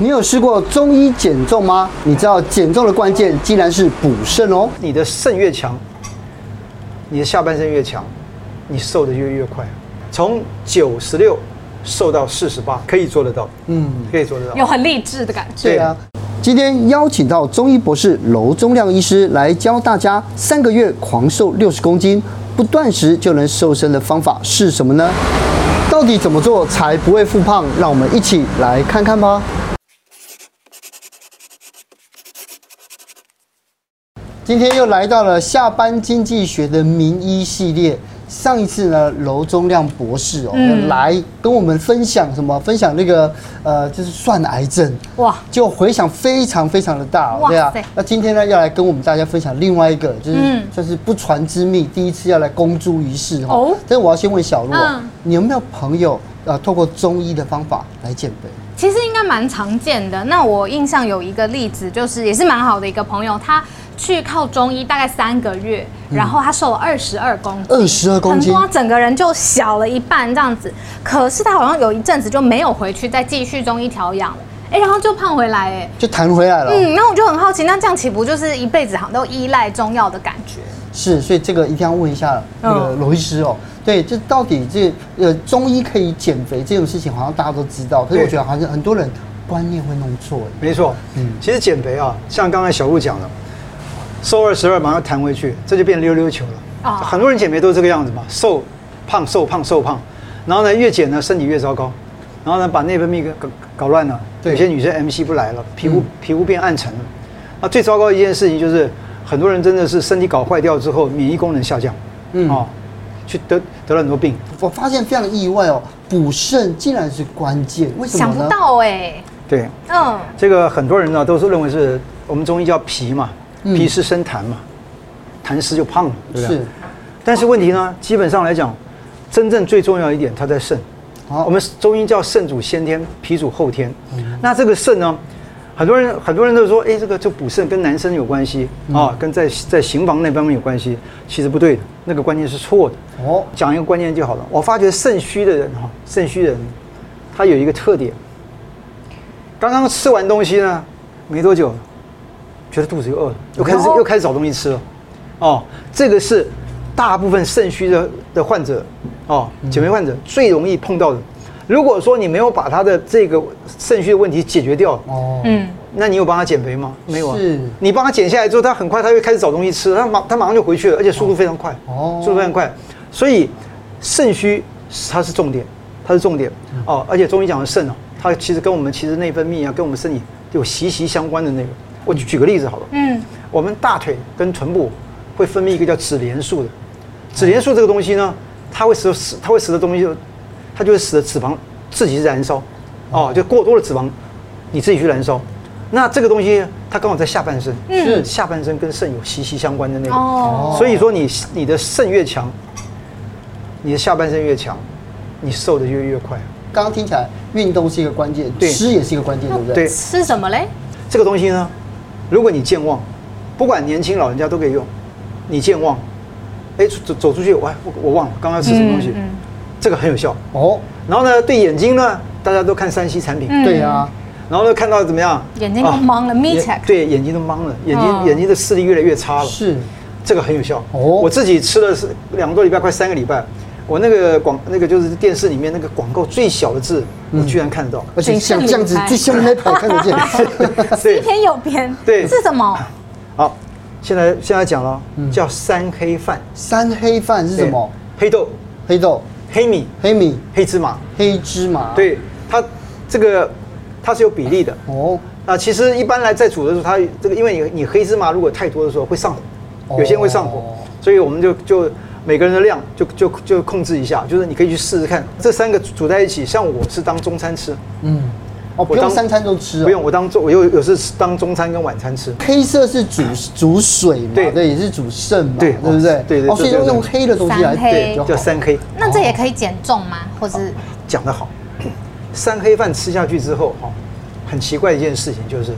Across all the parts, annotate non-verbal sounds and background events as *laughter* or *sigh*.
你有试过中医减重吗？你知道减重的关键竟然是补肾哦。你的肾越强，你的下半身越强，你瘦的就越，越快。从九十六瘦到四十八，可以做得到。嗯，可以做得到。有很励志的感觉。对啊。今天邀请到中医博士娄宗亮医师来教大家三个月狂瘦六十公斤，不断食就能瘦身的方法是什么呢？到底怎么做才不会复胖？让我们一起来看看吧。今天又来到了下班经济学的名医系列。上一次呢，楼宗亮博士哦，嗯、来跟我们分享什么？分享那个呃，就是算癌症哇，就回响非常非常的大，哦，对啊。那今天呢，要来跟我们大家分享另外一个，就是就是不传之秘，第一次要来公诸于世哦。但是我要先问小洛，嗯、你有没有朋友呃，透过中医的方法来减肥？其实应该蛮常见的。那我印象有一个例子，就是也是蛮好的一个朋友，他。去靠中医大概三个月，然后他瘦了二十二公斤，二十二公斤，很多，整个人就小了一半这样子。可是他好像有一阵子就没有回去再继续中医调养了，哎，然后就胖回来，哎，就弹回来了。嗯，那我就很好奇，那这样岂不就是一辈子好像都依赖中药的感觉？是，所以这个一定要问一下那个罗医师哦。对，这到底这呃中医可以减肥这种事情，好像大家都知道，可是我觉得好像很多人观念会弄错。没错，嗯，其实减肥啊，像刚才小鹿讲的。瘦二十二，马上弹回去，这就变溜溜球了。啊，很多人减肥都是这个样子嘛，瘦胖瘦胖瘦胖，然后呢越减呢身体越糟糕，然后呢把内分泌给搞搞乱了。对，有些女生 MC 不来了，皮肤皮肤变暗沉了。那最糟糕的一件事情就是，很多人真的是身体搞坏掉之后，免疫功能下降。嗯啊，去得得了很多病。我发现非常意外哦，补肾竟然是关键，为什么呢？想不到哎。对，嗯，这个很多人呢都是认为是我们中医叫脾嘛。脾湿生痰嘛，痰湿就胖了，对不对？是。但是问题呢，基本上来讲，真正最重要一点，它在肾。好，我们中医叫肾主先天，脾主后天。那这个肾呢，很多人很多人都说，哎，这个就补肾跟男生有关系啊，跟在在行房那方面有关系。其实不对的，那个观念是错的。哦，讲一个观念就好了。我发觉肾虚的人哈，肾虚的人，他有一个特点，刚刚吃完东西呢，没多久。觉得肚子又饿了，又开始又开始找东西吃了，哦，这个是大部分肾虚的的患者，哦，减肥患者最容易碰到的。如果说你没有把他的这个肾虚的问题解决掉，哦，嗯，那你有帮他减肥吗？没有啊。是，你帮他减下来之后，他很快他又开始找东西吃，他马他马上就回去了，而且速度非常快，哦，速度非常快。所以肾虚它是重点，它是重点，哦，而且中医讲的肾哦，它其实跟我们其实内分泌啊，跟我们身体有息息相关的那个。我就举个例子好了，嗯，我们大腿跟臀部会分泌一个叫脂连素的，脂连素这个东西呢，它会使使它会使得东西就，它就会使得脂肪自己燃烧，哦，就过多的脂肪，你自己去燃烧，那这个东西它刚好在下半身，是下半身跟肾有息息相关的那个，哦，所以说你你的肾越强，你的下半身越强，你瘦的就越越快。刚刚听起来运动是一个关键，对，吃也是一个关键，对不对？对，吃什么嘞？这个东西呢？如果你健忘，不管年轻老人家都可以用。你健忘，哎，走走出去，我我忘了刚刚吃什么东西，嗯嗯、这个很有效哦。然后呢，对眼睛呢，大家都看 3C 产品，嗯、对呀、啊。然后呢，看到怎么样？眼睛都盲了 Me check。对，眼睛都盲了，眼睛、哦、眼睛的视力越来越差了。是，这个很有效哦。我自己吃了是两个多礼拜，快三个礼拜。我那个广那个就是电视里面那个广告最小的字，我居然看得到，而且像这样子最小那排看得见。*laughs* 西天有边，对，是什么？好，现在现在讲了，叫三黑饭。三黑饭是什么？黑豆、黑豆、黑米、黑米、黑芝麻、黑芝麻。对，它这个它是有比例的哦。那其实一般来在煮的时候，它这个因为你你黑芝麻如果太多的时候会上火，有些人会上火，所以我们就就。每个人的量就就就控制一下，就是你可以去试试看，这三个煮在一起。像我是当中餐吃，嗯，哦，不用三餐都吃，不用，我当中我有有时当中餐跟晚餐吃。黑色是煮煮水嘛，对对，也是煮肾嘛，对，对不对？对对，哦，所以用黑的东西来对，叫三黑。那这也可以减重吗？或是讲得好，*coughs* 三黑饭吃下去之后，哈，很奇怪一件事情就是，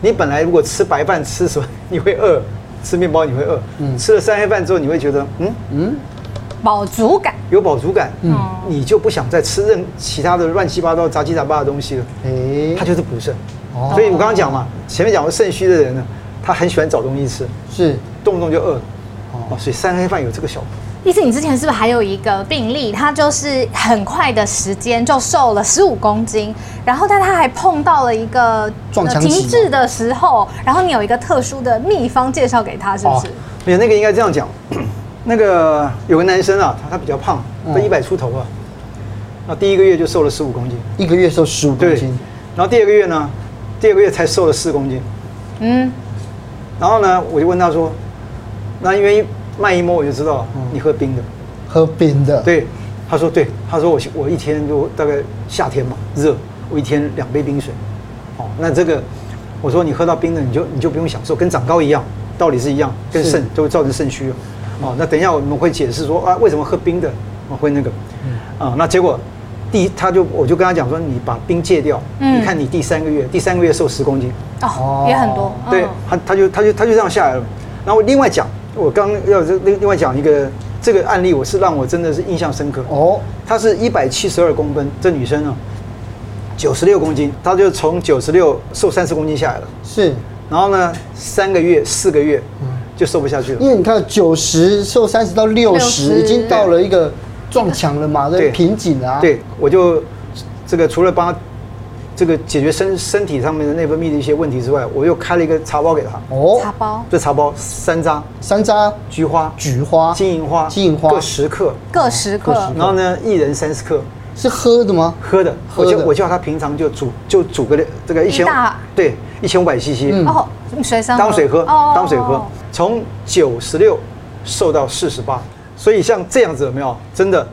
你本来如果吃白饭吃什么，你会饿。吃面包你会饿，嗯，吃了三黑饭之后你会觉得，嗯嗯，饱足感。有饱足感，嗯，你就不想再吃任其他的乱七八糟、杂七杂八的东西了。哎，它就是补肾。哦，所以我刚刚讲嘛，前面讲过肾虚的人呢，他很喜欢找东西吃，是动不动就饿。哦，所以三黑饭有这个效果。意思你之前是不是还有一个病例，他就是很快的时间就瘦了十五公斤，然后但他还碰到了一个撞墙期停滞的时候，然后你有一个特殊的秘方介绍给他，是不是？没有，那个应该这样讲，*clears throat* 那个有个男生啊，他他比较胖，他一百出头啊，那第一个月就瘦了十五公斤，一个月瘦十五公斤，然后第二个月呢，第二个月才瘦了四公斤，嗯，然后呢，我就问他说，那因为。慢一摸我就知道，你喝冰的，喝冰的。对，他说对，他说我我一天就大概夏天嘛热，我一天两杯冰水。哦，那这个我说你喝到冰的，你就你就不用享受，跟长高一样，道理是一样，跟肾就会造成肾虚。哦，那等一下我们会解释说啊，为什么喝冰的我会那个，啊，那结果第他就我就跟他讲说，你把冰戒掉，你看你第三个月第三个月瘦十公斤，哦，也很多。对，他他就他就他就这样下来了。然后另外讲。我刚要另另外讲一个这个案例，我是让我真的是印象深刻哦。她是一百七十二公分，这女生啊，九十六公斤，她就从九十六瘦三十公斤下来了。是，然后呢，三个月、四个月，就瘦不下去了。因为你看九十瘦三十到六十，已经到了一个撞墙了嘛，对，瓶颈啊。对，我就这个除了帮她。这个解决身身体上面的内分泌的一些问题之外，我又开了一个茶包给他。哦，茶包。这茶包山楂、山楂、菊花、菊花、金银花、金银花各十克，各十克。然后呢，一人三十克。是喝的吗？喝的。我叫我叫他平常就煮就煮个这个一千对一千五百 CC。哦，水上当水喝，当水喝。从九十六瘦到四十八，所以像这样子有没有？真的。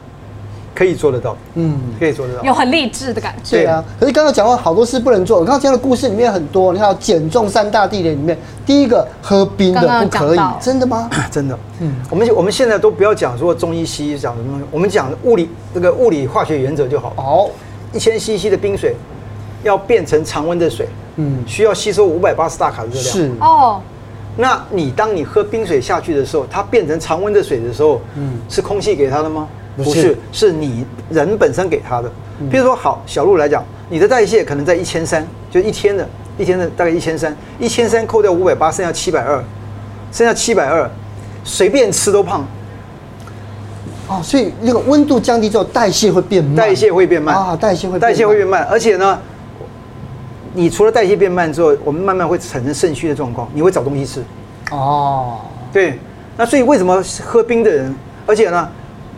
可以做得到，嗯，可以做得到，有很励志的感觉。对啊，可是刚刚讲过好多事不能做。我刚刚讲的故事里面很多，你看减重三大地点里面，第一个喝冰的不可以，真的吗？真的，嗯，我们我们现在都不要讲说中医西医讲什么东西，我们讲物理这个物理化学原则就好。哦，一千 CC 的冰水要变成常温的水，嗯，需要吸收五百八十大卡的热量。是哦，那你当你喝冰水下去的时候，它变成常温的水的时候，嗯，是空气给它的吗？不是，是你人本身给他的。比如说，好，小路来讲，你的代谢可能在一千三，就一天的，一天的大概一千三，一千三扣掉五百八，剩下七百二，剩下七百二，随便吃都胖。哦，所以那个温度降低之后，代谢会变慢，代谢会变慢啊，代谢会代谢会变慢，而且呢，你除了代谢变慢之后，我们慢慢会产生肾虚的状况，你会找东西吃。哦，对，那所以为什么喝冰的人，而且呢？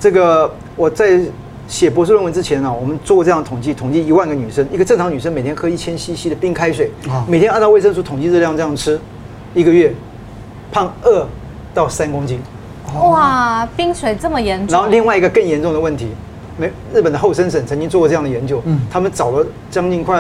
这个我在写博士论文之前呢、啊，我们做过这样的统计，统计一万个女生，一个正常女生每天喝一千 CC 的冰开水，每天按照卫生署统计热量这样吃，一个月胖二到三公斤。哇，冰水这么严重。然后另外一个更严重的问题，美日本的厚生省曾经做过这样的研究，他们找了将近快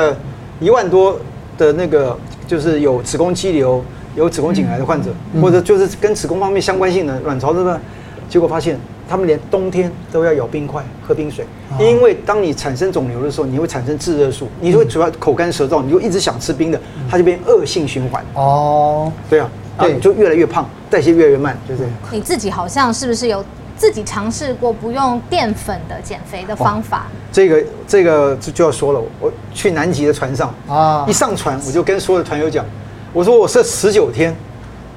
一万多的那个就是有子宫肌瘤、有子宫颈癌的患者，或者就是跟子宫方面相关性的卵巢这个，结果发现。他们连冬天都要咬冰块、喝冰水，因为当你产生肿瘤的时候，你会产生致热素，你会主要口干舌燥，你就一直想吃冰的，它就变恶性循环。哦，对啊，对，就越来越胖，代谢越来越慢，就这样。你自己好像是不是有自己尝试过不用淀粉的减肥的方法？这个这个就就要说了，我去南极的船上啊，一上船我就跟所有的团友讲，我说我设十九天，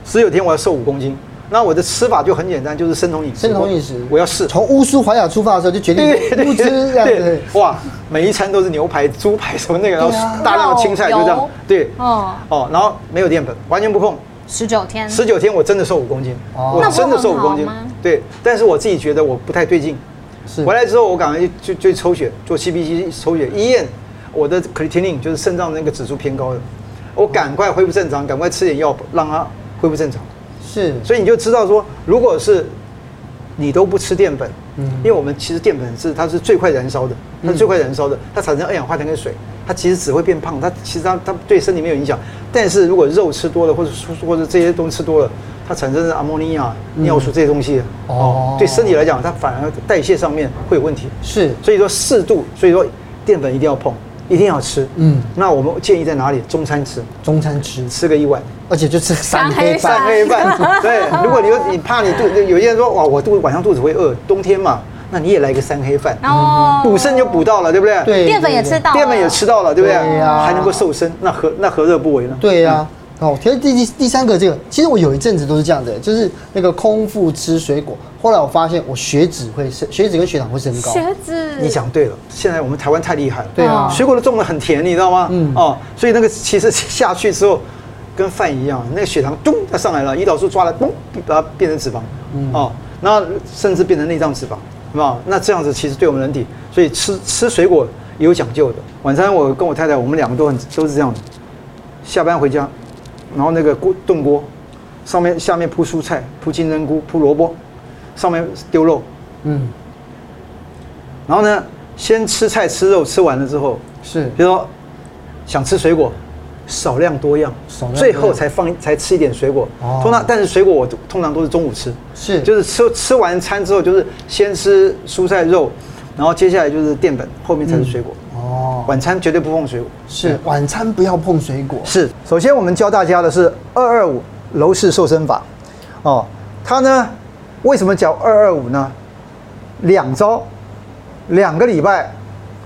十九天我要瘦五公斤。那我的吃法就很简单，就是生酮饮食。生酮饮食，我要试。从乌苏怀亚出发的时候就决定不吃这样子。哇，每一餐都是牛排、猪排什么那个，然后大量的青菜就这样。对，哦哦，然后没有淀粉，完全不碰。十九天。十九天我真的瘦五公斤，我真的瘦五公斤。对，但是我自己觉得我不太对劲。是。回来之后我赶快就就抽血，做 CBC 抽血，一验我的 creatinine 就是肾脏那个指数偏高的，我赶快恢复正常，赶快吃点药让它恢复正常。是，所以你就知道说，如果是你都不吃淀粉，嗯，因为我们其实淀粉是它是最快燃烧的，它是最快燃烧的，它产生二氧化碳跟水，它其实只会变胖，它其实它它对身体没有影响。但是如果肉吃多了，或者或者这些东西吃多了，它产生的阿莫尼亚、尿素这些东西，哦，对身体来讲，它反而代谢上面会有问题。是，所以说适度，所以说淀粉一定要碰。一定要吃，嗯，那我们建议在哪里？中餐吃，中餐吃，吃个一碗，而且就吃三黑饭，三黑饭。*laughs* 对，如果你你怕你肚，有些人说哇，我肚晚上肚子会饿，冬天嘛，那你也来个三黑饭，哦，补肾就补到了，对不对？对，淀粉也吃到，淀粉也吃到了，对不对？对呀，还能够瘦身，那何那何乐不为呢？对呀。哦，其实第第第三个这个，其实我有一阵子都是这样的，就是那个空腹吃水果，后来我发现我血脂会升，血脂跟血糖会升高。血脂，你讲对了，现在我们台湾太厉害了。对啊，水果都种的很甜，你知道吗？嗯哦，所以那个其实 *laughs* 下去之后，跟饭一样，那个血糖咚它上来了，胰岛素抓来咚，把它变成脂肪，嗯哦，那甚至变成内脏脂肪，是吧？那这样子其实对我们人体，所以吃吃水果也有讲究的。晚餐我跟我太太，我们两个都很都是这样的，下班回家。然后那个锅炖锅，上面下面铺蔬菜，铺金针菇，铺萝卜，上面丢肉，嗯。然后呢，先吃菜吃肉，吃完了之后是，比如说想吃水果，少量多样，少量最后才放才吃一点水果。哦。通常但是水果我通常都是中午吃，是，就是吃吃完餐之后就是先吃蔬菜肉，然后接下来就是淀粉，后面才是水果。嗯哦，晚餐绝对不碰水果。是，晚餐不要碰水果。是，首先我们教大家的是二二五楼式瘦身法。哦，它呢，为什么叫二二五呢？两招，两个礼拜，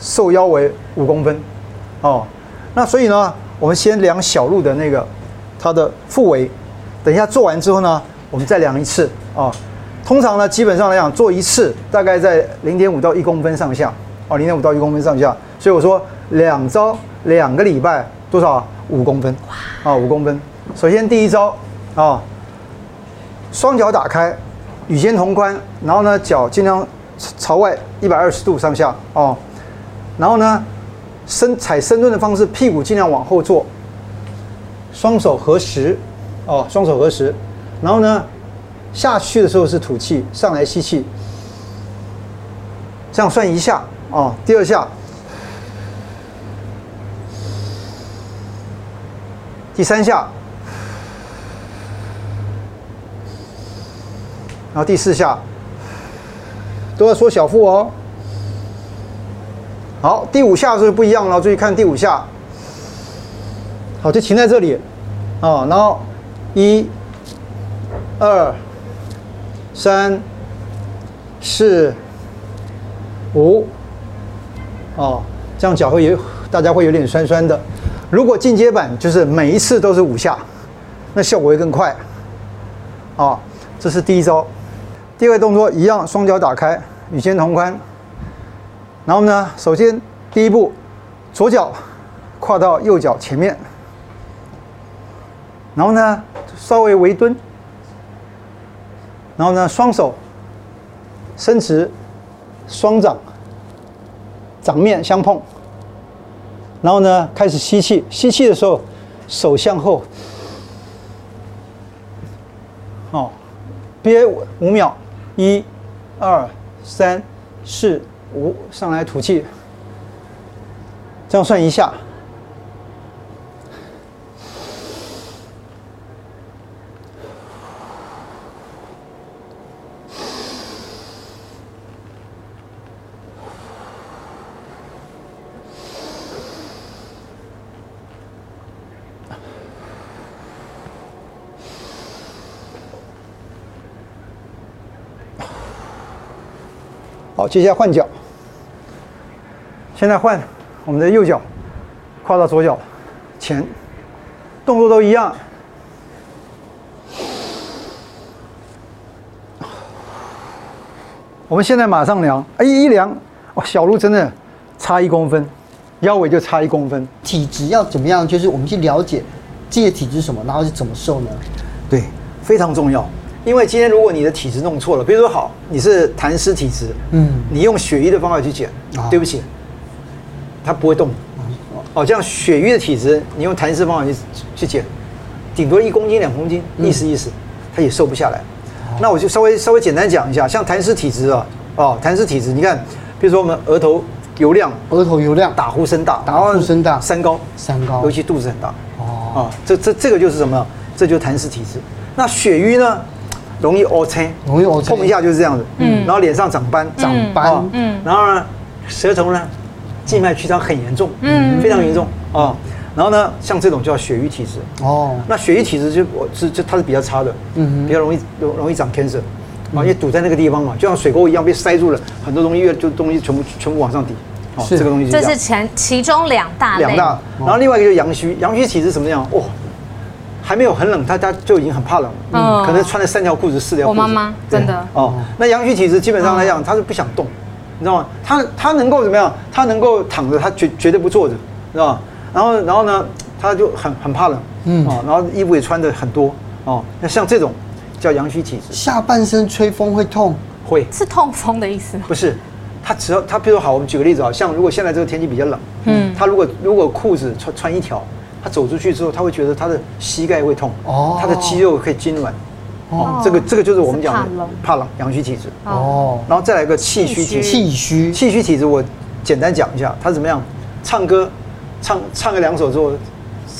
瘦腰围五公分。哦，那所以呢，我们先量小路的那个它的腹围，等一下做完之后呢，我们再量一次。哦，通常呢，基本上来讲，做一次大概在零点五到一公分上下。哦，零点五到一公分上下。所以我说两招两个礼拜多少？五公分，啊，五公分。首先第一招啊，双脚打开，与肩同宽，然后呢脚尽量朝外一百二十度上下哦，然后呢深踩深蹲的方式，屁股尽量往后坐，双手合十，哦，双手合十，然后呢下去的时候是吐气，上来吸气，这样算一下哦，第二下。第三下，然后第四下，都要缩小腹哦。好，第五下是不一样了，注意看第五下。好，就停在这里，啊，然后一、二、三、四、五，哦，这样脚会有，大家会有点酸酸的。如果进阶版就是每一次都是五下，那效果会更快。啊，这是第一招。第二个动作一样，双脚打开，与肩同宽。然后呢，首先第一步，左脚跨到右脚前面，然后呢稍微微蹲，然后呢双手伸直，双掌掌面相碰。然后呢，开始吸气。吸气的时候，手向后，哦，憋五秒，一、二、三、四、五，上来吐气，这样算一下。好，接下来换脚。现在换我们的右脚，跨到左脚前，动作都一样。我们现在马上量，哎，一量，哇，小鹿真的差一公分，腰围就差一公分。体质要怎么样？就是我们去了解自己的体质是什么，然后是怎么瘦呢？对，非常重要。因为今天如果你的体质弄错了，比如说好，你是痰湿体质，嗯，你用血瘀的方法去减，啊、对不起，它不会动。哦，这样血瘀的体质，你用痰湿方法去去减，顶多一公斤两公斤，意思意思，它也瘦不下来。嗯、那我就稍微稍微简单讲一下，像痰湿体质啊，哦，痰湿体质，你看，比如说我们额头油亮，额头油亮，打呼声大，打呼声大，三高，三高，尤其肚子很大。哦，啊，这这这个就是什么？这就是痰湿体质。那血瘀呢？容易乌青，容易乌青，碰一下就是这样子。嗯，然后脸上长斑，长斑，嗯，然后呢，舌头呢，静脉曲张很严重，嗯，非常严重。啊。然后呢，像这种叫血瘀体质。哦，那血瘀体质就我是就它是比较差的，嗯，比较容易容容易长 cancer。啊，因为堵在那个地方嘛，就像水沟一样被塞住了，很多东西越就东西全部全部往上抵。哦，这个东西这是前其中两大两大，然后另外一个就是阳虚，阳虚体质什么样？哇，还没有很冷，他他就已经很怕冷，嗯，可能穿了三条裤子四条裤子。我妈妈真的哦，那阳虚体质基本上来讲，他是不想动，你知道吗？他他能够怎么样？他能够躺着，他绝绝对不坐着，知道吧？然后然后呢，他就很很怕冷，嗯，哦，然后衣服也穿的很多，哦，那像这种叫阳虚体质，下半身吹风会痛，会是痛风的意思吗？不是。他只要他，比如说好，我们举个例子啊，像如果现在这个天气比较冷，嗯，他如果如果裤子穿穿一条，他走出去之后，他会觉得他的膝盖会痛，哦，他的肌肉可以痉挛，哦，这个这个就是我们讲的怕冷阳虚体质，哦，然后再来一个气虚体质，气虚气虚体质，我简单讲一下，他怎么样？唱歌唱唱个两首之后，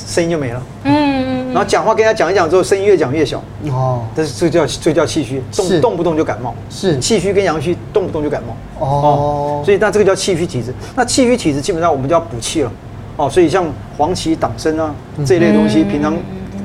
声音就没了，嗯。然后讲话跟他讲一讲之后，声音越讲越小。哦，但是这叫这个叫气虚，动动不动就感冒。是气虚跟阳虚动不动就感冒。哦，所以那这个叫气虚体质。那气虚体质基本上我们就要补气了。哦，所以像黄芪、党参啊这一类东西，平常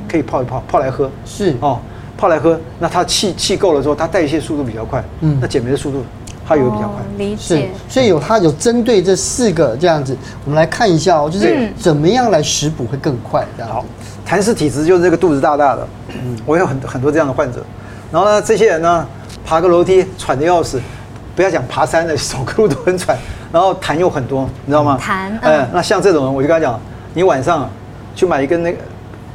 可以泡一泡，泡来喝。是哦，泡来喝，那它气气够了之后，它代谢速度比较快。嗯，那减肥的速度它也会比较快。理解。所以有它有针对这四个这样子，我们来看一下哦，就是怎么样来食补会更快这样。好。痰湿体质就是这个肚子大大的，嗯，我有很很多这样的患者，然后呢，这些人呢，爬个楼梯喘得要死，不要讲爬山的，走个路都很喘，然后痰又很多，你知道吗？痰，哎、嗯嗯，那像这种人，我就跟他讲，你晚上去买一根那个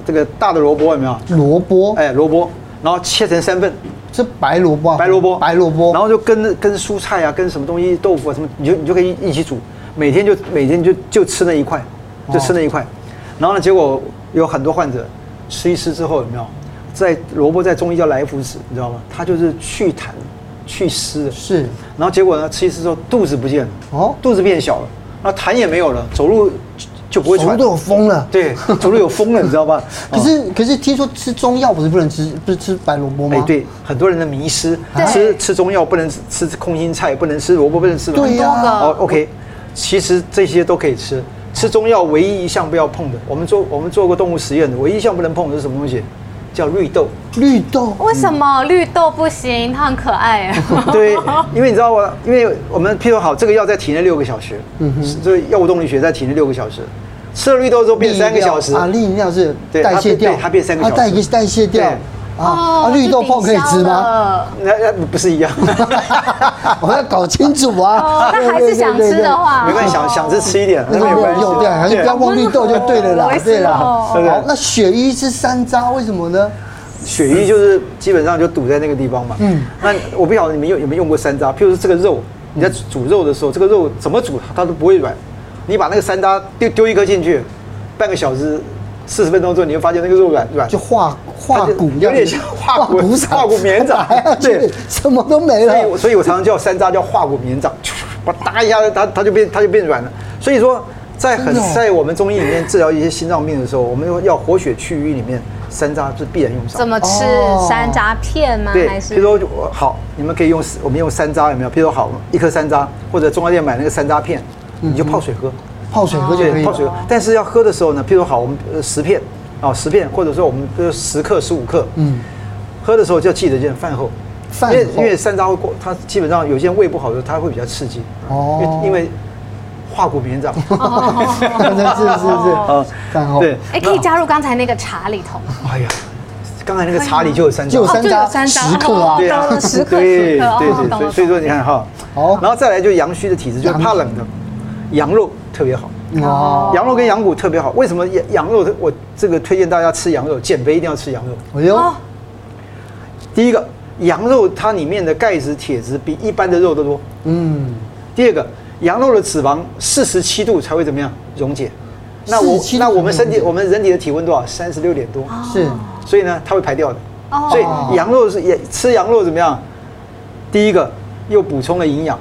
这个大的萝卜有没有？萝卜，哎，萝卜，然后切成三份，是白萝卜，白萝卜，白萝卜，然后就跟跟蔬菜啊，跟什么东西，豆腐啊什么，你就你就可以一起煮，每天就每天就就吃那一块，就吃那一块，哦、然后呢，结果。有很多患者吃一吃之后有没有？在萝卜在中医叫来福子，你知道吗？它就是祛痰、祛湿的。是。然后结果呢，吃一次之后肚子不见了，哦，肚子变小了，然后痰也没有了，走路就不会喘。走路都有风了。对，走路有风了，*laughs* 你知道吧？可是可是听说吃中药不是不能吃，不是吃白萝卜吗？哎，对，很多人的迷失，吃吃中药不能吃空心菜，不能吃萝卜，不能吃。对呀。哦，OK，其实这些都可以吃。吃中药唯一一项不要碰的，我们做我们做过动物实验的，唯一一项不能碰的是什么东西？叫绿豆。绿豆？为什么绿豆不行？它很可爱哎。*laughs* 对，*laughs* 因为你知道我？因为我们譬如好，这个药在体内六个小时，嗯哼，这个药物动力学在体内六个小时，吃了绿豆之后变三个小时啊，利尿是代谢掉，它变三个小时，它代代谢掉。啊，绿豆泡可以吃吗？那那不是一样？*laughs* 我要搞清楚啊。那还是想吃的话，没关系，想想吃吃一点，那没有关系。对，还是不要忘绿豆就对了啦。对啦，好，那血瘀是山楂，为什么呢？血瘀就是基本上就堵在那个地方嘛。嗯。那我不晓得你们用有没有用过山楂？譬如说这个肉，你在煮肉的时候，这个肉怎么煮它都不会软。你把那个山楂丢丢一颗进去，半个小时。四十分钟之后，你会发现那个肉软软，就化化骨，有点像化骨化骨绵掌，对，什么都没了。所以，所以我常常叫山楂叫化骨绵掌，把搭一下，它它就变它就变软了。所以说，在很在我们中医里面治疗一些心脏病的时候，我们要活血祛瘀里面，山楂是必然用上。怎么吃山楂片吗？对，比如说好，你们可以用我们用山楂有没有？比如说好一颗山楂，或者中药店买那个山楂片，你就泡水喝。泡水喝就可以，泡水。喝。但是要喝的时候呢，譬如好，我们呃十片，啊十片，或者说我们呃十克、十五克，嗯，喝的时候就要记得就是饭后，饭后，因为因为山楂会过，它基本上有些人胃不好的，它会比较刺激，哦，因为化骨绵掌，是 *laughs* 是是，啊，饭后，对，哎，可以加入刚才那个茶里头。哎呀，刚才那个茶里就有山楂，就有山楂，十克啊，对。啊，十克，对对对，所以说你看哈，好，然后再来就阳虚的体质，就是怕冷的。羊肉特别好哦，羊肉跟羊骨特别好。为什么羊羊肉？我这个推荐大家吃羊肉，减肥一定要吃羊肉。哎呦，第一个，羊肉它里面的钙质、铁质比一般的肉都多。嗯。第二个，羊肉的脂肪四十七度才会怎么样溶解？那我那我们身体我们人体的体温多少？三十六点多。是。所以呢，它会排掉的。哦。所以羊肉是也吃羊肉怎么样？第一个又补充了营养。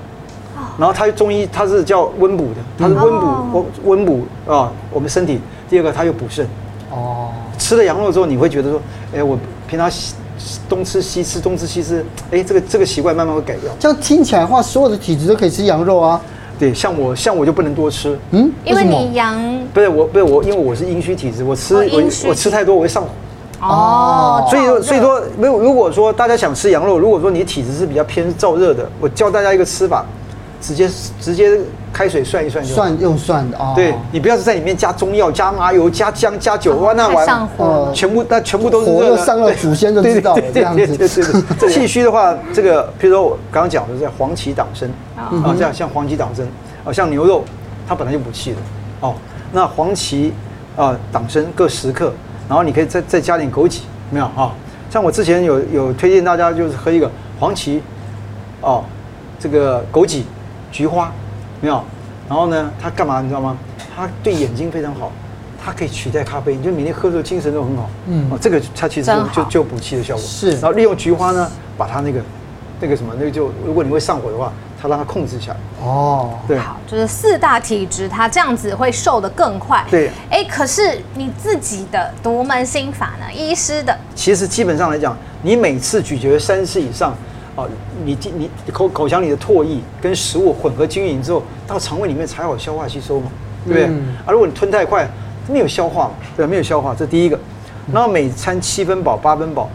然后它中医它是叫温补的，它是温补温温补啊，我们身体。第二个它又补肾。哦。吃了羊肉之后，你会觉得说，哎，我平常东吃西吃，东吃西吃，哎，这个这个习惯慢慢会改掉。这样听起来的话，所有的体质都可以吃羊肉啊。对，像我像我就不能多吃。嗯。因为你阳。不是我不是我，因为我是阴虚体质，我吃我我吃太多我会上火。哦，所以说，所以说，没有如果说大家想吃羊肉，如果说你体质是比较偏燥热的，我教大家一个吃法，直接直接开水涮一涮就算用涮的啊。对，你不要是在里面加中药、加麻油、加姜、加酒，哇，那完呃全部那全部都是火又上了，祖先就知道了这样子。对对对，气虚 *laughs* 的话，这个譬如说我刚刚讲的是黄芪党参啊，这样像黄芪党参啊，像牛肉，它本来就补气的哦。那黄芪啊、党参各十克，然后你可以再再加点枸杞，没有啊？像我之前有有推荐大家就是喝一个黄芪，哦，这个枸杞、菊花，没有？然后呢，它干嘛你知道吗？它对眼睛非常好，它可以取代咖啡，你就每天喝的时候精神都很好。嗯，哦，这个它其实就就补气的效果。是，然后利用菊花呢，把它那个那个什么，那个就如果你会上火的话。它让它控制下来哦，对，好，就是四大体质，它这样子会瘦得更快。对，哎，可是你自己的独门心法呢？医师的，其实基本上来讲，你每次咀嚼三次以上，啊，你你口口腔里的唾液跟食物混合均匀之后，到肠胃里面才好消化吸收嘛，对不对？嗯、啊，如果你吞太快，没有消化嘛，对，没有消化，这第一个。然后每餐七分饱，八分饱，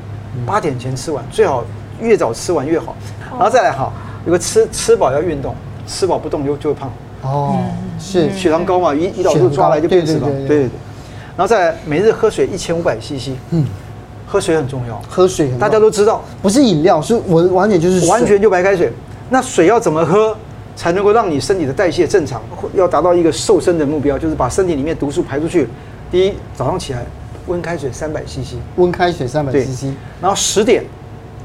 八点前吃完，最好越早吃完越好。然后再来哈，有个吃吃饱要运动，吃饱不动就就会胖。哦，是血糖高嘛，胰胰岛素抓来就变脂肪。对对对。然后再来，每日喝水一千五百 CC。嗯，喝水很重要。喝水，大家都知道，不是饮料，是我完全就是完全就白开水。那水要怎么喝才能够让你身体的代谢正常？要达到一个瘦身的目标，就是把身体里面毒素排出去。第一，早上起来温开水三百 CC。温开水三百 CC。然后十点，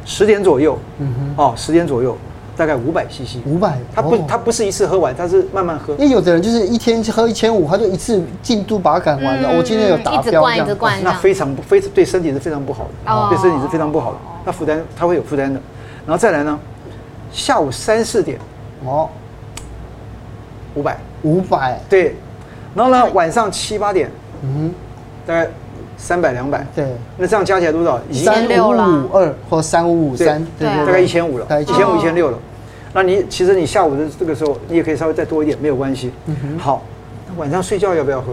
十点左右。嗯哼。哦，十点左右。大概五百 CC，五百，它不，它不是一次喝完，它是慢慢喝。因为有的人就是一天喝一千五，他就一次进度把它赶完了。我今天有达标，一直灌，一直灌，那非常不非对身体是非常不好的，对身体是非常不好的。那负担它会有负担的。然后再来呢，下午三四点，哦，五百，五百，对。然后呢，晚上七八点，嗯，大概三百两百，对。那这样加起来多少？三五五二或三五五三，对，大概一千五了，一千五一千六了。那你其实你下午的这个时候，你也可以稍微再多一点，没有关系。嗯哼。好，那晚上睡觉要不要喝？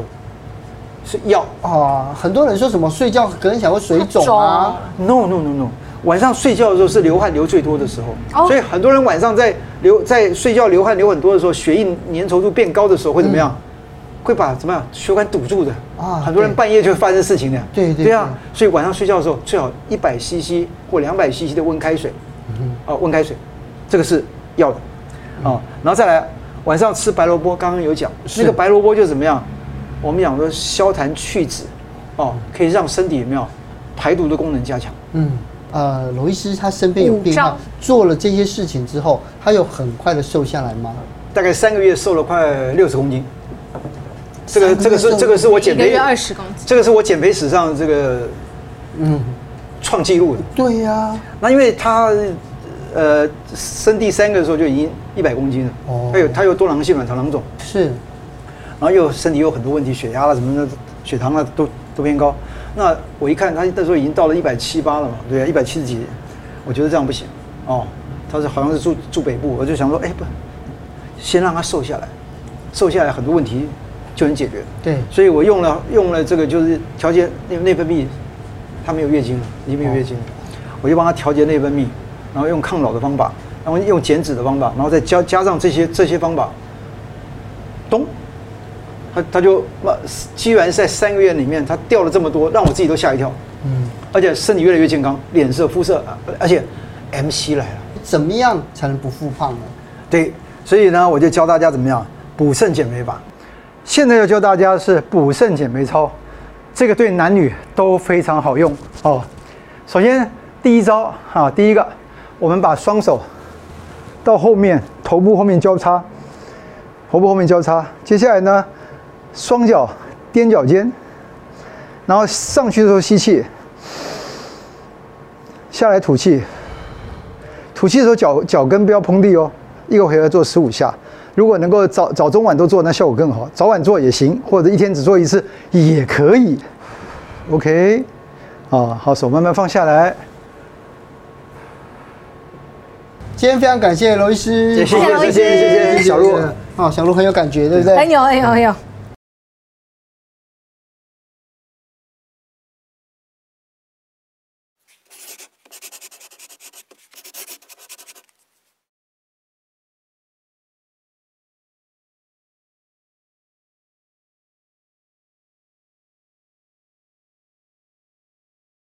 是要啊。很多人说什么睡觉可能想会水肿啊？No No No No，晚上睡觉的时候是流汗流最多的时候，所以很多人晚上在流在睡觉流汗流很多的时候，血液粘稠度变高的时候会怎么样？会把怎么样血管堵住的啊？很多人半夜就会发生事情的。对对。对啊，所以晚上睡觉的时候最好一百 CC 或两百 CC 的温开水。嗯哼。哦，温开水，这个是。要的，啊，然后再来晚上吃白萝卜，刚刚有讲，那个白萝卜就怎么样？我们讲说消痰去脂，哦，可以让身体有没有排毒的功能加强。嗯，呃，罗医师他身边有病患做了这些事情之后，他有很快的瘦下来吗？大概三个月瘦了快六十公斤。这个这个是这个是我减肥二十公斤，这个是我减肥史上这个嗯创纪录的。对呀，那因为他。呃，生第三个的时候就已经一百公斤了。哦，他有他有多囊性卵巢囊肿，是，然后又身体有很多问题，血压了什么的，血糖啊都都偏高。那我一看他那时候已经到了一百七八了嘛，对啊，一百七十几，我觉得这样不行。哦，他是好像是住住北部，我就想说，哎不，先让他瘦下来，瘦下来很多问题就能解决。对，所以我用了用了这个就是调节内内分泌，他没有月经了，已经没有月经了，哦、我就帮他调节内分泌。然后用抗老的方法，然后用减脂的方法，然后再加加上这些这些方法，咚，他他就那居然在三个月里面，他掉了这么多，让我自己都吓一跳。嗯，而且身体越来越健康，脸色肤色啊，而且 MC 来了。怎么样才能不复胖呢？对，所以呢，我就教大家怎么样补肾减肥法。现在要教大家的是补肾减肥操，这个对男女都非常好用哦。首先第一招啊，第一个。我们把双手到后面头部后面交叉，头部后面交叉。接下来呢，双脚踮脚尖，然后上去的时候吸气，下来吐气。吐气的时候脚脚跟不要碰地哦。一个回合做十五下。如果能够早早中晚都做，那效果更好。早晚做也行，或者一天只做一次也可以。OK，啊，好，手慢慢放下来。今天非常感谢罗医师，谢谢谢谢谢谢小鹿，哦，小鹿很有感觉，对不对？很有很有很有。